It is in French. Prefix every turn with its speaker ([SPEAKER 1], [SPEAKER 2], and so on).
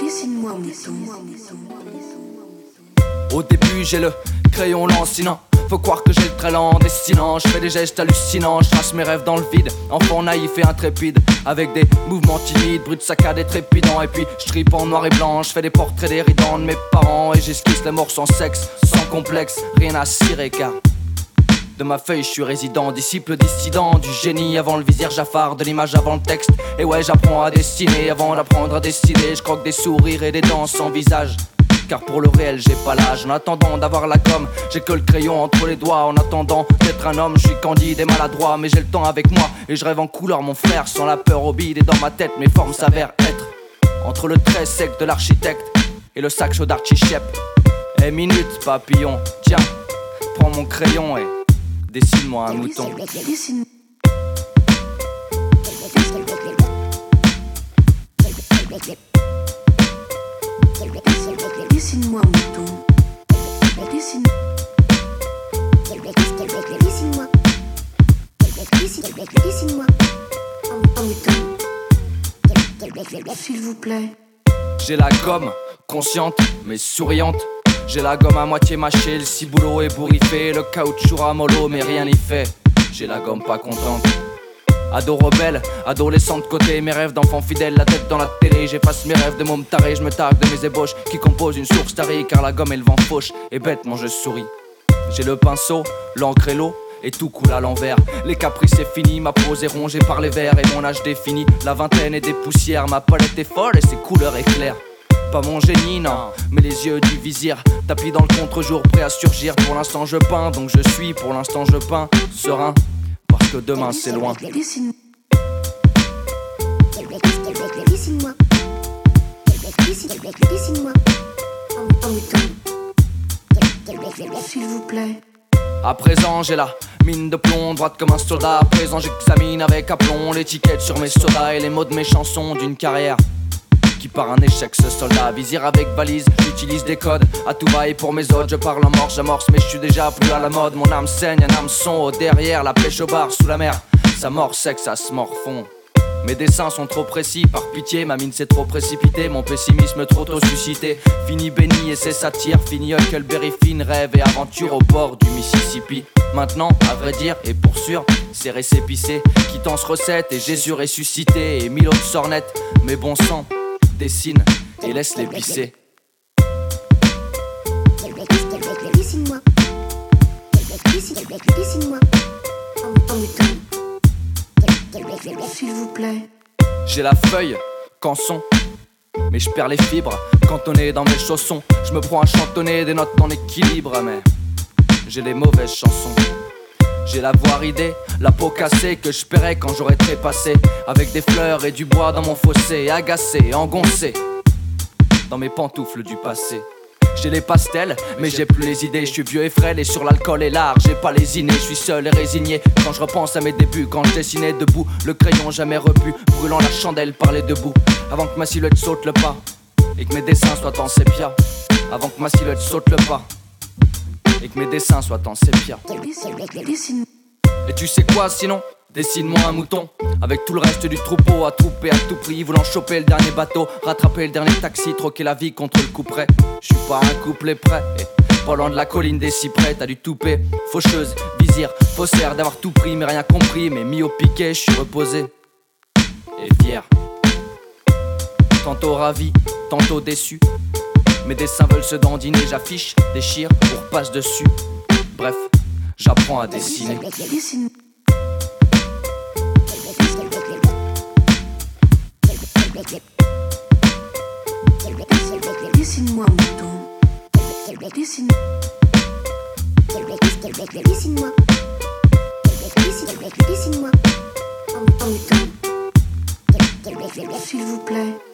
[SPEAKER 1] Dessine-moi.
[SPEAKER 2] Au début, j'ai le crayon lancinant. Faut croire que j'ai le très lent destinant. Je fais des gestes hallucinants, je trace mes rêves dans le vide. Enfant naïf et intrépide, avec des mouvements timides, brut saccade et trépidant. Et puis je tripe en noir et blanc, je fais des portraits déridants de mes parents. Et j'esquisse les morts sans sexe, sans complexe, rien à cirer car. De ma feuille, je suis résident, disciple dissident du génie avant le vizir Jafar, de l'image avant le texte. Et ouais, j'apprends à dessiner avant d'apprendre à dessiner. Je croque des sourires et des dents sans visage car pour le réel j'ai pas l'âge. En attendant d'avoir la com, j'ai que le crayon entre les doigts. En attendant d'être un homme, je suis candide et maladroit, mais j'ai le temps avec moi et je rêve en couleur, mon frère, sans la peur au bide et dans ma tête, mes formes s'avèrent être entre le trait sec de l'architecte et le sac chaud d'Archichep. Eh minute, papillon, tiens, prends mon crayon et dessine-moi un mouton.
[SPEAKER 1] Dessine. Dessine-moi mouton. Dessine.
[SPEAKER 3] Dessine-moi. Dessine-moi. Un mouton.
[SPEAKER 1] S'il vous plaît.
[SPEAKER 2] J'ai la gomme, consciente mais souriante. J'ai la gomme à moitié mâchée, le ciboulot est bourriffé, le caoutchouc ramollo, mais rien n'y fait. J'ai la gomme pas contente. Ado rebelle, adolescente côté, mes rêves d'enfant fidèle, la tête dans la télé, j'efface mes rêves de môme taré, je me targue de mes ébauches qui composent une source tarée, car la gomme et le vent fauche, et bêtement je souris. J'ai le pinceau, l'encre et l'eau, et tout coule à l'envers. Les caprices c'est fini, ma pose est rongée par les vers et mon âge défini. La vingtaine et des poussières, ma palette est folle et ses couleurs éclairent. Pas mon génie, non, mais les yeux du vizir. Tapis dans le contre-jour, prêt à surgir. Pour l'instant je peins, donc je suis, pour l'instant je peins, serein. Parce que demain c'est loin.
[SPEAKER 1] Dessine.
[SPEAKER 3] Dessine-moi. Dessine-moi.
[SPEAKER 1] S'il vous plaît.
[SPEAKER 2] À présent, j'ai la mine de plomb, droite comme un soldat. À présent, j'examine avec aplomb l'étiquette sur mes sodas et les mots de mes chansons d'une carrière. Qui par un échec ce soldat Visir avec valise, j'utilise des codes À tout va et pour mes autres, je parle en mort, j'amorce Mais je suis déjà plus à la mode, mon âme saigne, un hameçon au derrière La pêche au bar, sous la mer, ça mord sec, ça se morfond mes dessins sont trop précis, par pitié, ma mine s'est trop précipitée, mon pessimisme trop tôt suscité. Fini Benny et ses satires, fini Huckleberry Finn, rêve et aventure au bord du Mississippi. Maintenant, à vrai dire, et pour sûr, c'est récépissé. Quittance recette et Jésus ressuscité, et mille autres sornettes. Mais bon sang, dessine et laisse les pisser.
[SPEAKER 3] Dessine-moi. Dessine-moi.
[SPEAKER 1] S'il vous plaît.
[SPEAKER 2] J'ai la feuille, canson. Mais je perds les fibres, cantonné dans mes chaussons. Je me prends à chantonner des notes en équilibre, mais j'ai les mauvaises chansons. J'ai la voix ridée, la peau cassée que je paierais quand j'aurais trépassé. Avec des fleurs et du bois dans mon fossé, agacé, engoncé. Dans mes pantoufles du passé. J'ai les pastels, mais j'ai plus les idées. Je suis vieux et frêle et sur l'alcool et l'art. J'ai pas les innées, je suis seul et résigné. Quand je repense à mes débuts, quand je dessinais debout, le crayon jamais repu, brûlant la chandelle par les debout. Avant que ma silhouette saute le pas et que mes dessins soient en sépia. Avant que ma silhouette saute le pas et que mes dessins soient en sépia. Et tu sais quoi sinon? Dessine-moi un mouton avec tout le reste du troupeau à trouper à tout prix, voulant choper le dernier bateau, rattraper le dernier taxi, troquer la vie contre le couperet. Je suis pas un couplet prêt. Pas loin de la colline des cyprès, t'as du toupet, faucheuse, vizir, faussaire d'avoir tout pris mais rien compris, mais mis au piquet, je suis reposé et fier. Tantôt ravi, tantôt déçu. Mes dessins veulent se dandiner, j'affiche, déchire, pour passe dessus. Bref, j'apprends à dessiner.
[SPEAKER 1] Dessine. Dessine-moi mouton. Dessine.
[SPEAKER 3] Dessine-moi. Dessine-moi. Mouton.
[SPEAKER 1] S'il vous plaît.